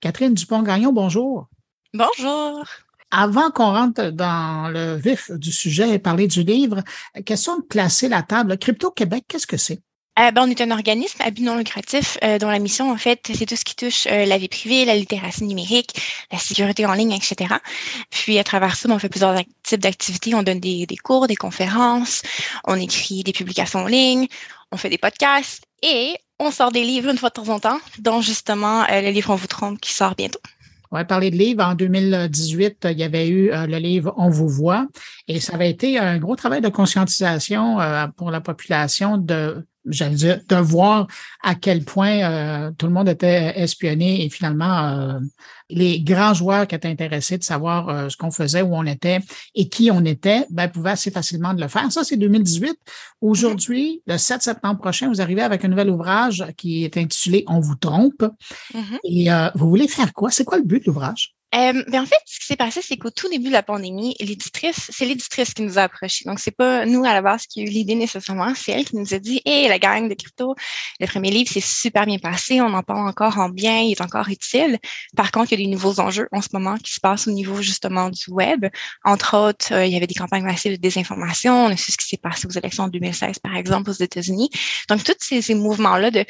Catherine Dupont-Gagnon, bonjour. Bonjour. Avant qu'on rentre dans le vif du sujet et parler du livre, question de placer la table. Crypto Québec, qu'est-ce que c'est? Euh, ben, on est un organisme à but non lucratif euh, dont la mission, en fait, c'est tout ce qui touche euh, la vie privée, la littératie numérique, la sécurité en ligne, etc. Puis, à travers ça, ben, on fait plusieurs types d'activités. On donne des, des, cours, des conférences, on écrit des publications en ligne, on fait des podcasts et on sort des livres une fois de temps en temps, dont justement le livre On vous trompe qui sort bientôt. On va parler de livres. En 2018, il y avait eu le livre On vous voit et ça avait été un gros travail de conscientisation pour la population de j'allais dire, de voir à quel point euh, tout le monde était espionné et finalement euh, les grands joueurs qui étaient intéressés de savoir euh, ce qu'on faisait, où on était et qui on était, ben, pouvaient assez facilement de le faire. Ça, c'est 2018. Aujourd'hui, le 7 septembre prochain, vous arrivez avec un nouvel ouvrage qui est intitulé On vous trompe. Mm-hmm. Et vous voulez faire quoi? C'est quoi le but de l'ouvrage? Euh, ben en fait, ce qui s'est passé, c'est qu'au tout début de la pandémie, l'éditrice, c'est l'éditrice qui nous a approchés. Donc, c'est pas nous à la base qui a eu l'idée nécessairement, c'est elle qui nous a dit Hey, la gang de crypto, le premier livre, c'est super bien passé, on en parle encore en bien, il est encore utile. Par contre, il y a des nouveaux enjeux en ce moment qui se passent au niveau justement du web. Entre autres, euh, il y avait des campagnes massives de désinformation. On a su ce qui s'est passé aux élections en 2016, par exemple, aux États-Unis. Donc, tous ces, ces mouvements-là de,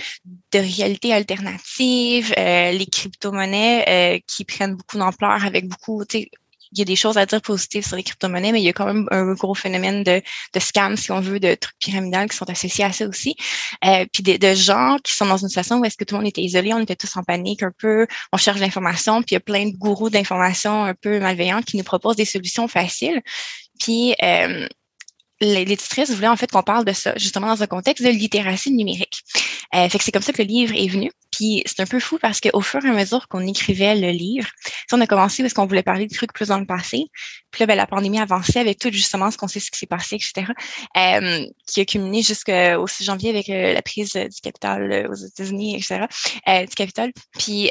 de réalité alternative, euh, les crypto-monnaies euh, qui prennent beaucoup d'ampleur avec beaucoup, tu sais, il y a des choses à dire positives sur les crypto-monnaies, mais il y a quand même un gros phénomène de, de scam, si on veut, de trucs pyramidales qui sont associés à ça aussi. Euh, puis de, gens qui sont dans une situation où est-ce que tout le monde était isolé, on était tous en panique un peu, on cherche l'information, puis il y a plein de gourous d'informations un peu malveillants qui nous proposent des solutions faciles. Puis euh, voulait en fait qu'on parle de ça, justement dans un contexte de littératie numérique. Euh, fait que c'est comme ça que le livre est venu. Puis c'est un peu fou parce qu'au fur et à mesure qu'on écrivait le livre, on a commencé parce qu'on voulait parler de trucs plus dans le passé. Puis là, ben, la pandémie avançait avec tout justement ce qu'on sait ce qui s'est passé, etc. Euh, qui a culminé jusqu'au 6 janvier avec euh, la prise du capital aux États-Unis, etc. Du capital. Puis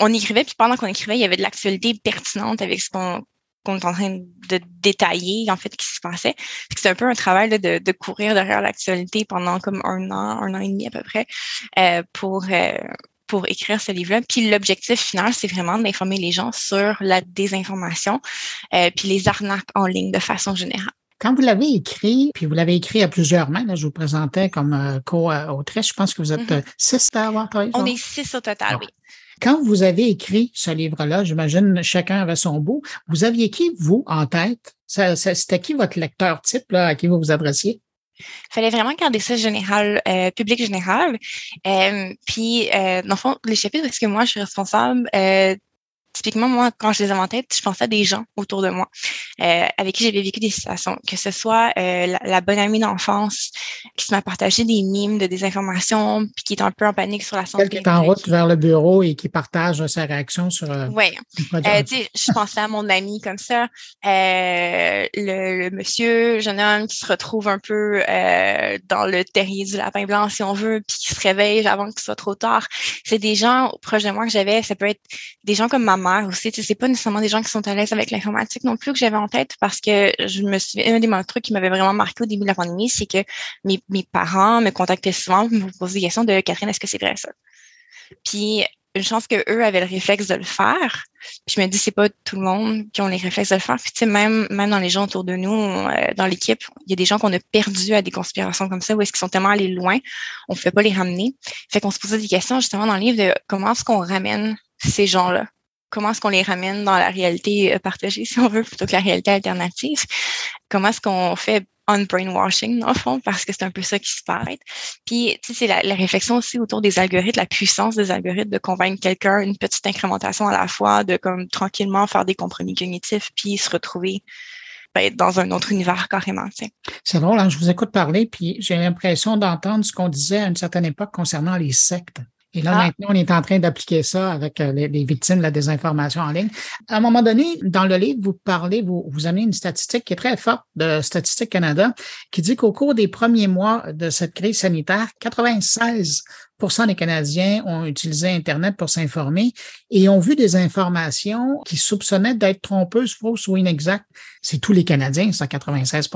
on écrivait, puis pendant qu'on écrivait, il y avait de l'actualité pertinente avec ce qu'on qu'on est en train de détailler en fait ce qui se passait. C'est un peu un travail de, de, courir derrière l'actualité pendant comme un an, un an et demi à peu près euh, pour euh, pour écrire ce livre-là. Puis l'objectif final, c'est vraiment d'informer les gens sur la désinformation euh, puis les arnaques en ligne de façon générale. Quand vous l'avez écrit, puis vous l'avez écrit à plusieurs mains, là, je vous présentais comme co-autrice, je pense que vous êtes mm-hmm. six à avoir travaillé. On est six au total, oui. Quand vous avez écrit ce livre-là, j'imagine chacun avait son bout, vous aviez qui, vous, en tête? C'était qui votre lecteur type là, à qui vous vous adressiez? Il fallait vraiment garder ça général, euh, public général. Euh, puis, euh, dans le fond, les chapitres, est-ce que moi, je suis responsable euh, typiquement, moi, quand je les avais en tête, je pensais à des gens autour de moi euh, avec qui j'avais vécu des situations, que ce soit euh, la, bonne amie d'enfance qui m'a partagé des mimes de des informations, puis qui est un peu en panique sur la santé. Qui est en route vers le bureau et qui partage sa réaction sur. Euh, oui. Euh, je pensais à mon ami comme ça, euh, le, le, monsieur, jeune homme qui se retrouve un peu dans le terrier du lapin blanc, si on veut, puis qui se réveille avant que ce soit trop tard. C'est des gens proches de moi que j'avais. Ça peut être des gens comme ma aussi. Tu sais, c'est pas nécessairement des gens qui sont à l'aise avec l'informatique non plus que j'avais en tête parce que je me suis un des trucs qui m'avait vraiment marqué au début de la pandémie, c'est que mes, mes parents me contactaient souvent pour me poser des questions de Catherine, est-ce que c'est vrai ça? Puis une chance que eux avaient le réflexe de le faire. Puis je me dis c'est pas tout le monde qui ont les réflexes de le faire. Puis tu sais même même dans les gens autour de nous, euh, dans l'équipe, il y a des gens qu'on a perdus à des conspirations comme ça où est-ce qu'ils sont tellement allés loin, on ne fait pas les ramener. Fait qu'on se posait des questions justement dans le livre de comment est-ce qu'on ramène ces gens-là? Comment est-ce qu'on les ramène dans la réalité euh, partagée, si on veut, plutôt que la réalité alternative? Comment est-ce qu'on fait on brainwashing, dans le fond, parce que c'est un peu ça qui se passe. Puis, tu sais, c'est la, réflexion aussi autour des algorithmes, la puissance des algorithmes de convaincre quelqu'un, une petite incrémentation à la fois, de comme tranquillement faire des compromis cognitifs, puis se retrouver ben, dans un autre univers carrément. C'est drôle, hein? je vous écoute parler, puis j'ai l'impression d'entendre ce qu'on disait à une certaine époque concernant les sectes. Et là, ah. maintenant, on est en train d'appliquer ça avec euh, les, victimes de la désinformation en ligne. À un moment donné, dans le livre, vous parlez, vous, vous amenez une statistique qui est très forte de Statistique Canada, qui dit qu'au cours des premiers mois de cette crise sanitaire, 96% des Canadiens ont utilisé Internet pour s'informer et ont vu des informations qui soupçonnaient d'être trompeuses, fausses ou inexactes. C'est tous les Canadiens, ça, 96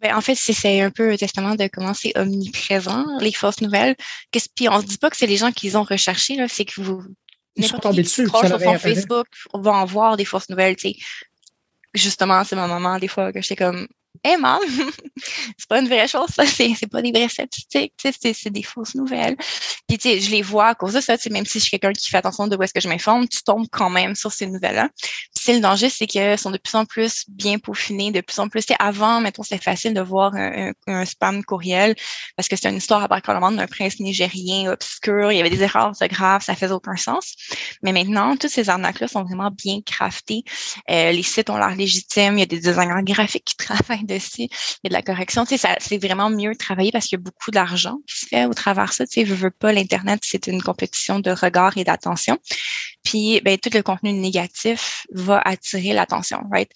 ben, en fait, c'est un peu un testament de comment c'est omniprésent, les fausses nouvelles. Puis on se dit pas que c'est les gens qui les ont recherchées, c'est que vous Ils sont tombés dessus. Sur son Facebook, on va en voir des fausses nouvelles, tu sais. Justement, c'est mon moment, des fois, que j'étais comme, Hé, hey, maman, c'est pas une vraie chose, ça, c'est, pas des vraies statistiques, c'est des fausses nouvelles. Puis, tu sais, je les vois à cause de ça, tu sais, même si je suis quelqu'un qui fait attention de où est-ce que je m'informe, tu tombes quand même sur ces nouvelles-là. Puis, le danger, c'est qu'elles sont de plus en plus bien peaufinées, de plus en plus, tu sais, avant, mettons, c'était facile de voir un, spam courriel parce que c'était une histoire à d'un prince nigérien obscur, il y avait des erreurs orthographes, ça faisait aucun sens. Mais maintenant, toutes ces arnaques-là sont vraiment bien craftées. Euh, les sites ont l'air légitimes, il y a des designers graphiques qui travaillent dessus, il y a de la correction. Tu sais, c'est vraiment mieux travailler parce qu'il y a beaucoup d'argent qui se fait au travers ça. Tu sais, je veux pas l'Internet, c'est une compétition de regard et d'attention. Puis, ben, tout le contenu négatif va attirer l'attention, right?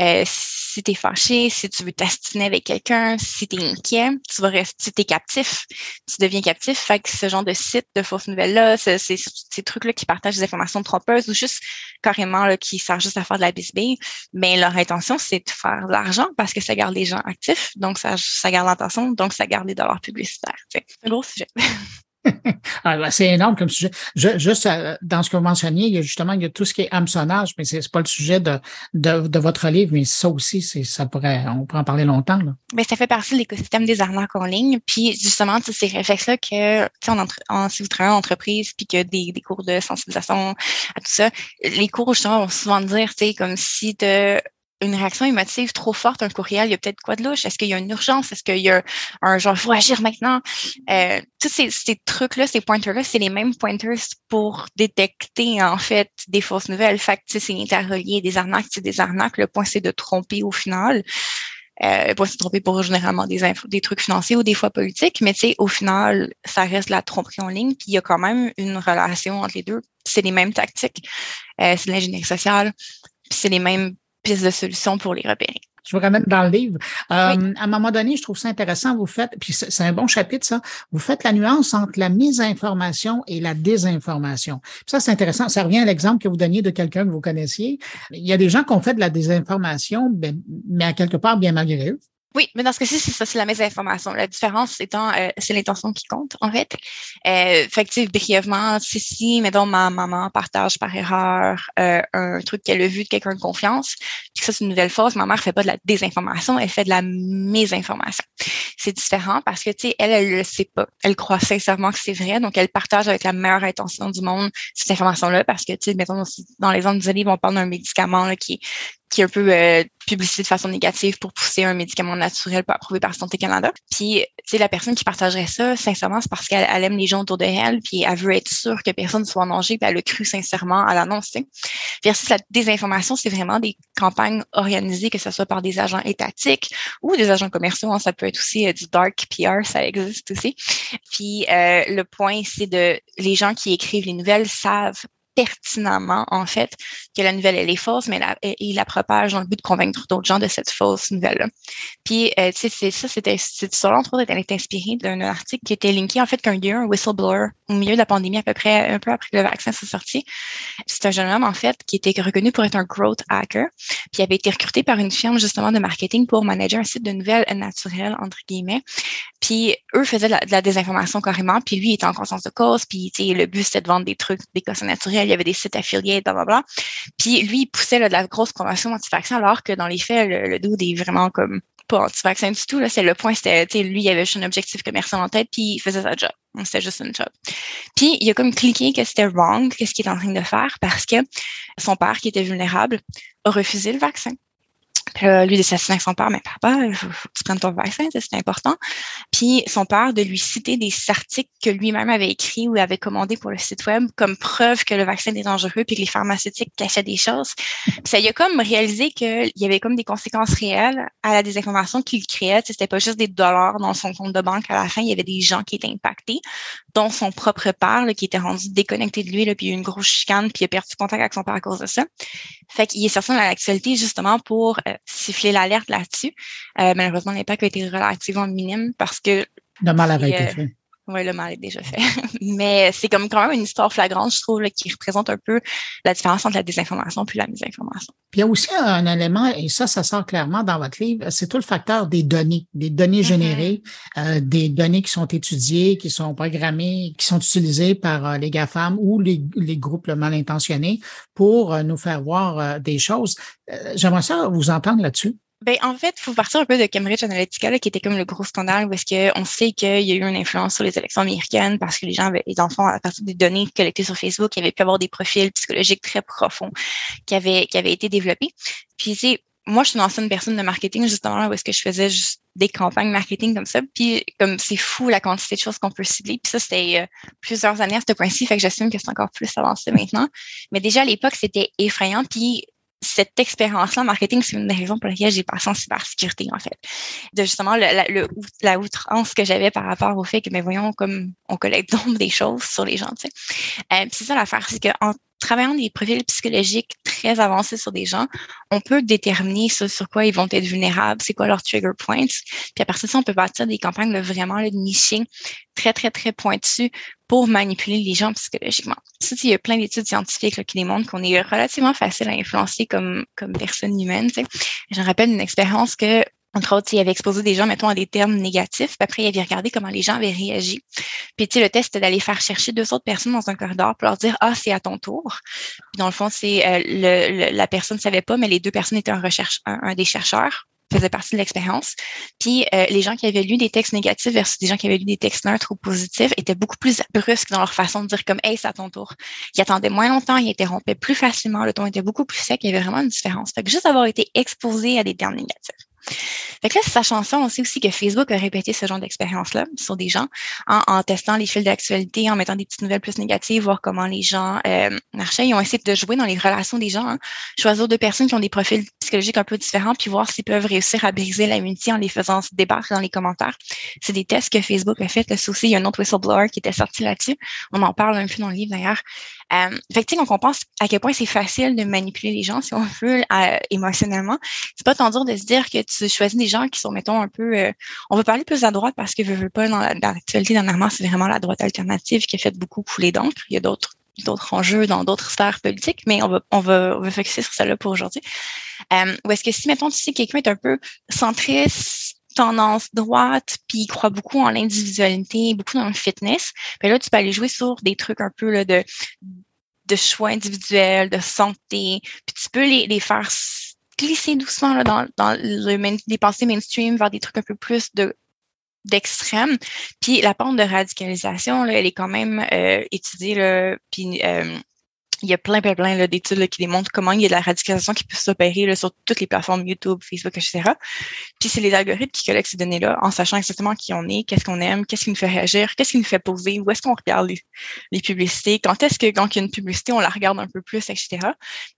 Euh, si tu es fâché, si tu veux t'astiner avec quelqu'un, si tu es inquiet, tu vas rester, tu es captif, tu deviens captif. Fait que ce genre de site de fausses nouvelles-là, ces, trucs-là qui partagent des informations trompeuses ou juste carrément là, qui servent juste à faire de la bisbille, mais leur intention, c'est de faire de l'argent parce que ça garde les gens actifs, donc ça, ça garde l'attention, donc ça garde les dollars publicitaires. C'est un gros sujet. ah, ben, c'est énorme comme sujet. juste euh, dans ce que vous mentionniez, il y a justement il y a tout ce qui est hameçonnage, mais c'est pas le sujet de, de, votre livre, mais ça aussi, c'est ça pourrait, on pourrait en parler longtemps. Là. Mais ça fait partie de l'écosystème des arnaques en ligne. Puis justement, ces réflexes-là que on en, si vous travaillez en entreprise, puis que des, des cours de sensibilisation à tout ça, les cours justement vont souvent dire, tu sais, comme si tu une réaction émotive trop forte, un courriel, il y a peut-être quoi de louche? Est-ce qu'il y a une urgence? Est-ce qu'il y a un genre, il faut agir maintenant? Euh, tous ces, ces trucs-là, ces pointers-là, c'est les mêmes pointers pour détecter, en fait, des fausses nouvelles. Fait que, c'est interrelié, des arnaques, c'est des arnaques. Le point, c'est de tromper au final. Euh, le point, c'est de tromper pour généralement des des trucs financiers ou des fois politiques, mais tu sais, au final, ça reste la tromperie en ligne, puis il y a quand même une relation entre les deux. C'est les mêmes tactiques, euh, c'est de l'ingénierie sociale, c'est les mêmes pistes de solutions pour les repérer. Je vous ramène dans le livre. Euh, à un moment donné, je trouve ça intéressant, vous faites, puis c'est un bon chapitre, ça, vous faites la nuance entre la misinformation et la désinformation. Puis ça, c'est intéressant. Ça revient à l'exemple que vous donniez de quelqu'un que vous connaissiez. Il y a des gens qui ont fait de la désinformation, ben, mais à quelque part, bien malgré eux. Oui, mais dans ce cas-ci, c'est ça, c'est la mésinformation. La différence étant, euh, c'est l'intention qui compte, en fait. Euh, fait brièvement, si, si, mettons, ma maman partage par erreur euh, un truc qu'elle a vu de quelqu'un de confiance, puis que ça, c'est une nouvelle fausse, ma mère fait pas de la désinformation, elle fait de la mésinformation. C'est différent parce que, tu sais, elle, elle le sait pas. Elle croit sincèrement que c'est vrai, donc elle partage avec la meilleure intention du monde cette information-là parce que, tu sais, mettons, dans les zones livres, on parle d'un médicament là, qui, qui est un peu euh, publicité de façon négative pour pousser un médicament naturel pas approuvé par Santé Canada. Puis, sais, la personne qui partagerait ça, sincèrement, c'est parce qu'elle aime les gens autour de elle, puis elle veut être sûre que personne ne soit en danger, puis elle le cru sincèrement à l'annonce. Versus la désinformation, c'est vraiment des campagnes organisées, que ce soit par des agents étatiques ou des agents commerciaux. Hein, ça peut être aussi euh, du dark PR, ça existe aussi. Puis, euh, le point, c'est de les gens qui écrivent les nouvelles savent pertinemment, en fait, que la nouvelle, elle est fausse, mais il la propage dans le but de convaincre d'autres gens de cette fausse nouvelle-là. Puis, euh, tu sais, ça, c'était, ça, entre autres, elle est inspirée d'un article qui était linké, en fait, qu'un un whistleblower, au milieu de la pandémie, à peu près, un peu après que le vaccin soit sorti. C'est un jeune homme, en fait, qui était reconnu pour être un growth hacker, puis il avait été recruté par une firme, justement, de marketing pour manager un site de nouvelles naturelles, entre guillemets. Puis, eux faisaient de la, désinformation carrément, puis lui, il était en conscience de cause, puis, tu sais, le but, c'était de vendre des trucs, des causes naturelles, il y avait des sites affiliés, blablabla. Puis lui, il poussait de la grosse convention anti-vaccin, alors que dans les faits, le, le dude est vraiment comme pas anti-vaccin du tout. Là. C'est le point, c'était, lui, il avait juste un objectif commercial en tête, puis il faisait sa job. C'était juste une job. Puis il a comme cliqué que c'était wrong, qu'est-ce qu'il est en train de faire, parce que son père, qui était vulnérable, a refusé le vaccin. Puis là, lui, d'assassiner son père, mais papa, il tu prennes ton vaccin, c'est important. Puis son père de lui citer des articles que lui-même avait écrits ou avait commandés pour le site web comme preuve que le vaccin est dangereux puis que les pharmaceutiques cachaient des choses. ça y a comme réalisé qu'il y avait comme des conséquences réelles à la désinformation qu'il créait. C'était pas juste des dollars dans son compte de banque. À la fin, il y avait des gens qui étaient impactés, dont son propre père qui était rendu déconnecté de lui, là, puis il a eu une grosse chicane, puis il a perdu contact avec son père à cause de ça. Fait qu'il est sorti dans l'actualité justement pour euh, siffler l'alerte là-dessus. Euh, malheureusement, l'impact a été relativement minime parce que... Le mal avait été fait. Oui, le mal est déjà fait. Mais c'est comme quand même une histoire flagrante, je trouve, qui représente un peu la différence entre la désinformation puis la misinformation. Puis il y a aussi un élément, et ça, ça sort clairement dans votre livre, c'est tout le facteur des données, des données mm-hmm. générées, euh, des données qui sont étudiées, qui sont programmées, qui sont utilisées par euh, les GAFAM ou les, les groupes mal intentionnés pour euh, nous faire voir des choses. J'aimerais ça vous entendre là-dessus. Ben, en fait, il faut partir un peu de Cambridge Analytica, qui était comme le gros scandale, est-ce qu'on sait qu'il y a eu une influence sur les élections américaines parce que les gens avaient, les enfants, à partir des données collectées sur Facebook, avaient pu avoir des profils psychologiques très profonds qui avaient, qui avaient été développés. Puis, c'est, moi, je suis une ancienne personne de marketing, justement, où est-ce que je faisais juste des campagnes marketing comme ça. Puis, comme c'est fou la quantité de choses qu'on peut cibler. Puis ça, c'était euh, plusieurs années à ce point-ci, fait que j'assume que c'est encore plus avancé maintenant. Mais déjà, à l'époque, c'était effrayant. Puis, cette expérience-là en marketing, c'est une des raisons pour lesquelles j'ai passé en cybersécurité, en fait. De justement la outrance que j'avais par rapport au fait que, mais ben, voyons, comme on collecte des choses sur les gens, tu sais. Euh, c'est ça l'affaire, c'est qu'en travaillant des profils psychologiques très avancés sur des gens, on peut déterminer sur quoi ils vont être vulnérables, c'est quoi leurs trigger points. Puis à partir de ça, on peut bâtir des campagnes de vraiment le niching très, très, très pointues pour manipuler les gens psychologiquement. Ça, il y a plein d'études scientifiques qui démontrent qu'on est relativement facile à influencer comme, comme personne humaine. Tu sais. Je me rappelle une expérience que entre autres, il avait exposé des gens, mettons, à des termes négatifs. Puis après, il avait regardé comment les gens avaient réagi. Puis, tu sais, le test, c'était d'aller faire chercher deux autres personnes dans un corridor pour leur dire, ah, c'est à ton tour. Puis, dans le fond, c'est euh, le, la personne ne savait pas, mais les deux personnes étaient en recherche, un, des chercheurs faisait partie de l'expérience. Puis euh, les gens qui avaient lu des textes négatifs versus des gens qui avaient lu des textes neutres ou positifs étaient beaucoup plus brusques dans leur façon de dire comme Hey, c'est à ton tour. Ils attendaient moins longtemps, ils interrompaient plus facilement, le ton était beaucoup plus sec, il y avait vraiment une différence. Fait que juste avoir été exposé à des termes négatifs. Fait que là, sachant ça, on sait aussi que Facebook a répété ce genre d'expérience-là sur des gens en, testant les fils d'actualité, en mettant des petites nouvelles plus négatives, voir comment les gens euh, marchaient. Ils ont essayé de jouer dans les relations des gens, hein. choisir deux personnes qui ont des profils psychologiques un peu différents, puis voir s'ils peuvent réussir à briser l'amitié en les faisant se débattre dans les commentaires. C'est des tests que Facebook a fait. Là, aussi, il y a un autre whistleblower qui était sorti là-dessus. On en parle un peu dans le livre d'ailleurs. Euh, fait que, donc on pense à quel point c'est facile de manipuler les gens, si on veut, euh, émotionnellement. C'est pas tant dur de se dire que tu choisis des gens qui sont, mettons, un peu... Euh, on veut parler plus à droite parce que, je veux pas, dans l'actualité dernièrement, c'est vraiment la droite alternative qui a fait beaucoup couler d'encre. Il y a d'autres d'autres enjeux dans d'autres sphères politiques, mais on va, on va, on va focuser sur celle-là pour aujourd'hui. Euh, ou est-ce que si, mettons, tu sais, quelqu'un est un peu centriste, tendance droite, puis il croit beaucoup en l'individualité, beaucoup dans le fitness, ben là, tu peux aller jouer sur des trucs un peu là, de, de choix individuels, de santé, puis tu peux les, les faire glisser doucement là, dans, dans le, les pensées mainstream vers des trucs un peu plus de d'extrême. Puis la pente de radicalisation, là, elle est quand même euh, étudiée, là, puis euh, il y a plein, plein, plein d'études qui démontrent comment il y a de la radicalisation qui peut s'opérer sur toutes les plateformes YouTube, Facebook, etc. Puis c'est les algorithmes qui collectent ces données-là en sachant exactement qui on est, qu'est-ce qu'on aime, qu'est-ce qui nous fait réagir, qu'est-ce qui nous fait poser, où est-ce qu'on regarde les, publicités, quand est-ce que quand il y a une publicité, on la regarde un peu plus, etc.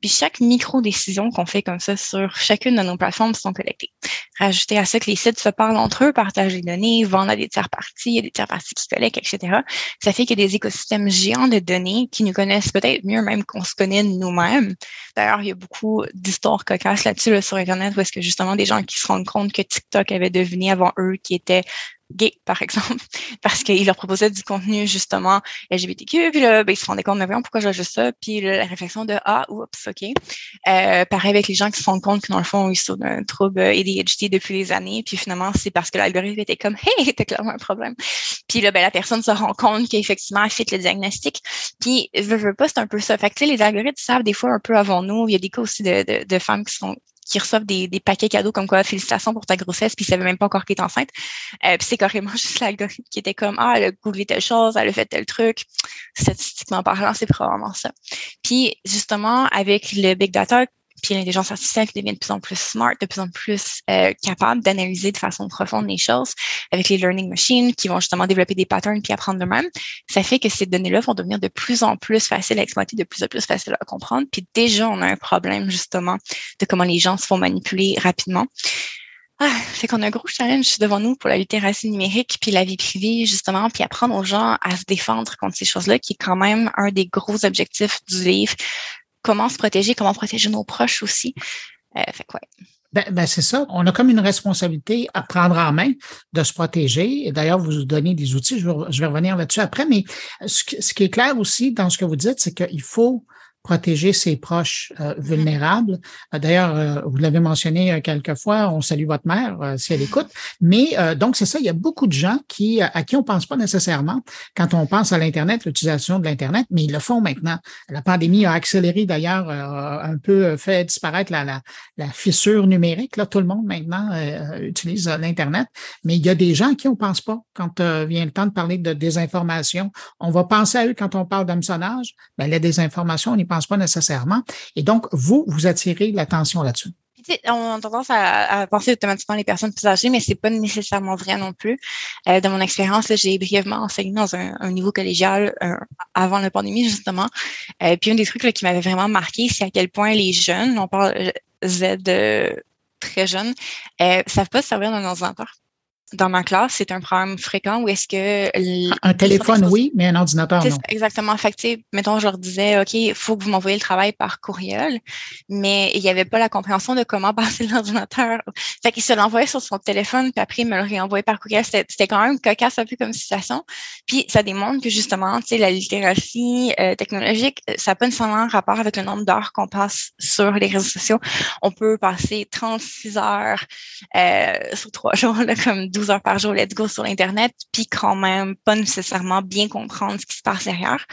Puis chaque micro-décision qu'on fait comme ça sur chacune de nos plateformes sont collectées. Rajouter à ça que les sites se parlent entre eux, partagent les données, vendent à des tiers parties, il y a des tiers parties qui collectent, etc. Ça fait qu'il y a des écosystèmes géants de données qui nous connaissent peut-être mieux qu'on se connaît nous-mêmes. D'ailleurs, il y a beaucoup d'histoires cocasses là-dessus sur Internet où est-ce que justement des gens qui se rendent compte que TikTok avait deviné avant eux qui étaient gay, par exemple, parce qu'il leur proposait du contenu justement LGBTQ, puis là, ben, ils se rendaient compte, mais voyons, pourquoi j'ai juste ça, puis la réflexion de ah, oups, ok. Euh, pareil avec les gens qui se rendent compte que dans le fond, ils sont d'un trouble ADHD depuis des années, puis finalement, c'est parce que l'algorithme était comme hey, t'as clairement un problème. Puis là, ben, la personne se rend compte qu'effectivement, elle fit le diagnostic. Puis, je veux pas, c'est un peu ça. Fait que, les algorithmes savent des fois un peu avant nous. Il y a des cas aussi de, de, de femmes qui sont qui reçoivent des, des, paquets cadeaux comme quoi félicitations pour ta grossesse puis ils savaient même pas encore qu'elle est enceinte. Euh, puis c'est carrément juste l'algorithme qui était comme ah elle a googlé telle chose elle a fait tel truc. Statistiquement parlant c'est probablement ça. Puis justement avec le big data puis l'intelligence artificielle qui devient de plus en plus smart, de plus en plus euh, capable d'analyser de façon profonde les choses avec les learning machines qui vont justement développer des patterns puis apprendre d'eux-mêmes. Ça fait que ces données-là vont devenir de plus en plus faciles à exploiter, de plus en plus faciles à comprendre. Puis déjà, on a un problème justement de comment les gens se font manipuler rapidement. Ah, fait qu'on a un gros challenge devant nous pour la littératie numérique puis la vie privée, justement, puis apprendre aux gens à se défendre contre ces choses-là, qui est quand même un des gros objectifs du livre comment se protéger, comment protéger nos proches aussi. Euh. Ben, ben c'est ça. On a comme une responsabilité à prendre en main de se protéger. Et d'ailleurs, vous donnez des outils. Je vais, revenir là-dessus après. Mais ce, qui est clair aussi dans ce que vous dites, c'est qu'il faut protéger ses proches euh, vulnérables. Euh, d'ailleurs, euh, vous l'avez mentionné quelques fois, on salue votre mère si elle écoute. Mais donc, c'est ça, il y a beaucoup de gens qui, à qui on pense pas nécessairement quand on pense à l'Internet, l'utilisation de l'Internet, mais ils le font maintenant. La pandémie a accéléré d'ailleurs, un peu fait disparaître la, la, la, fissure numérique. Là, tout le monde maintenant utilise l'Internet, mais il y a des gens à qui on pense pas quand vient le temps de parler de désinformation. On va penser à eux quand on parle d'hameçonnage, mais la désinformation, on y pense pas nécessairement. Et donc, vous, vous attirez l'attention là-dessus. On a tendance à, penser automatiquement les personnes plus âgées, mais c'est pas nécessairement vrai non plus. Euh, dans mon expérience, j'ai brièvement enseigné dans un, niveau collégial euh, avant la pandémie, justement. Euh, puis un des trucs qui m'avait vraiment marqué, c'est à quel point les jeunes, on parle Z de très jeunes, ne savent pas se servir d'un ordinateur dans ma classe, c'est un problème fréquent où est-ce que... Un téléphone, oui, mais un ordinateur, non. Exactement. Fait que, mettons, je leur disais, OK, il faut que vous m'envoyiez le travail par courriel, mais il n'y avait pas la compréhension de comment passer l'ordinateur. Fait qu'il se l'envoyait sur son téléphone, puis après, il me le réenvoyait par courriel. C'était quand même cocasse un peu comme situation. Puis ça démontre que, justement, tu sais, la littératie euh, technologique, ça n'a pas nécessairement rapport avec le nombre d'heures qu'on passe sur les réseaux sociaux. On peut passer 36 heures euh, sur trois jours, là, comme 12 heures par jour, let's go sur l'Internet, puis quand même pas nécessairement bien comprendre ce qui se passe derrière.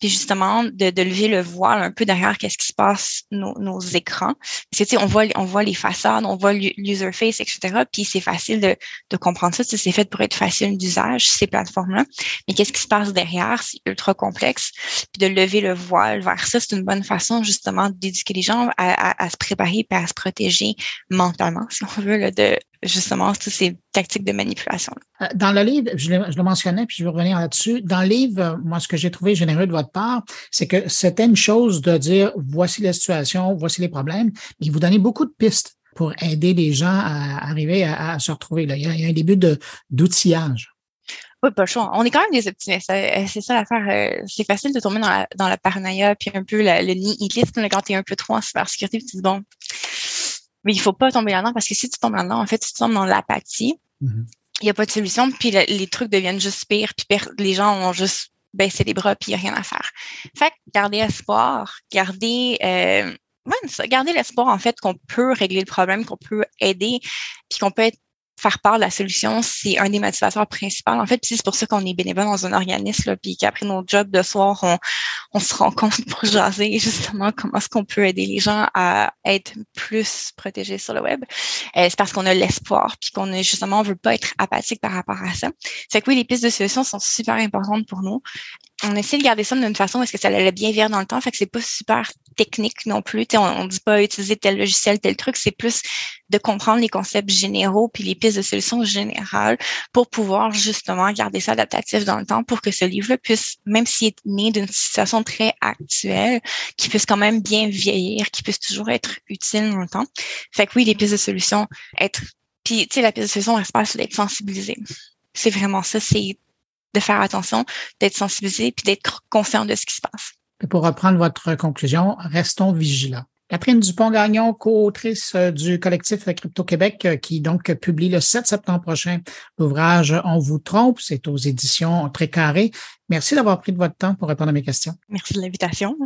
Puis justement, de, de lever le voile un peu derrière qu'est-ce qui se passe nos, nos écrans. Parce que, on voit, on voit les façades, on voit l'user face, etc. Puis c'est facile de, de comprendre ça. C'est fait pour être facile d'usage, ces plateformes-là. Mais qu'est-ce qui se passe derrière? C'est ultra complexe. Puis de lever le voile vers ça, c'est une bonne façon justement d'éduquer les gens à, à, à, se préparer et à se protéger mentalement, si on veut, là, de justement toutes ces tactiques de manipulation. Euh, dans le livre, je le, je le, mentionnais, puis je vais revenir là-dessus. Dans le livre, euh, moi, ce que j'ai trouvé généreux de votre part, c'est que c'était une chose de dire voici la situation, voici les problèmes, mais vous donnez beaucoup de pistes pour aider les gens à arriver à, se retrouver. Là. Il, y a, un début d'outillage. Oui, pas le choix. On est quand même des optimistes. Euh, c'est ça l'affaire. C'est facile de tomber dans la, dans la paranoïa, puis un peu le nihilisme quand tu es un peu trop en cybersécurité, puis tu dis bon, mais il faut pas tomber là-dedans parce que si tu tombes là-dedans, en fait, tu tombes dans l'apathie. Mm-hmm. Il n'y a pas de solution, puis les trucs deviennent juste pires, puis les gens ont juste baissé les bras, puis il n'y a rien à faire. Fait que garder espoir, garder euh, ouais, garder l'espoir en fait qu'on peut régler le problème, qu'on peut aider, puis qu'on peut être faire part de la solution, c'est un des motivateurs principaux. En fait, c'est pour ça qu'on est bénévole dans un organisme, là, puis qu'après nos jobs de soir, on, on se rencontre pour jaser justement comment est-ce qu'on peut aider les gens à être plus protégés sur le web. Euh, c'est parce qu'on a l'espoir, puis qu'on est justement, on veut pas être apathique par rapport à ça. C'est que oui, les pistes de solutions sont super importantes pour nous on essaie de garder ça d'une façon est-ce que ça allait bien vivre dans le temps, fait que c'est pas super technique non plus. on, on dit pas utiliser tel logiciel, tel truc, c'est plus de comprendre les concepts généraux puis les pistes de solutions générales pour pouvoir justement garder ça adaptatif dans le temps pour que ce livre-là puisse, même s'il est né d'une situation très actuelle, qu'il puisse quand même bien vieillir, qu'il puisse toujours être utile dans le temps. Fait que oui, les pistes de solutions, être, puis tu sais, la piste de solution, reste pas d'être sensibilisé. C'est vraiment ça, c'est de faire attention, d'être sensibilisé puis d'être conscient de ce qui se passe. pour reprendre votre conclusion, restons vigilants. Catherine Dupont-Gagnon, co-autrice euh, du collectif Crypto Québec, euh, qui donc publie le 7 septembre prochain l'ouvrage On vous trompe. C'est aux éditions Très Carré. Merci d'avoir pris de votre temps pour répondre à mes questions. Merci de l'invitation.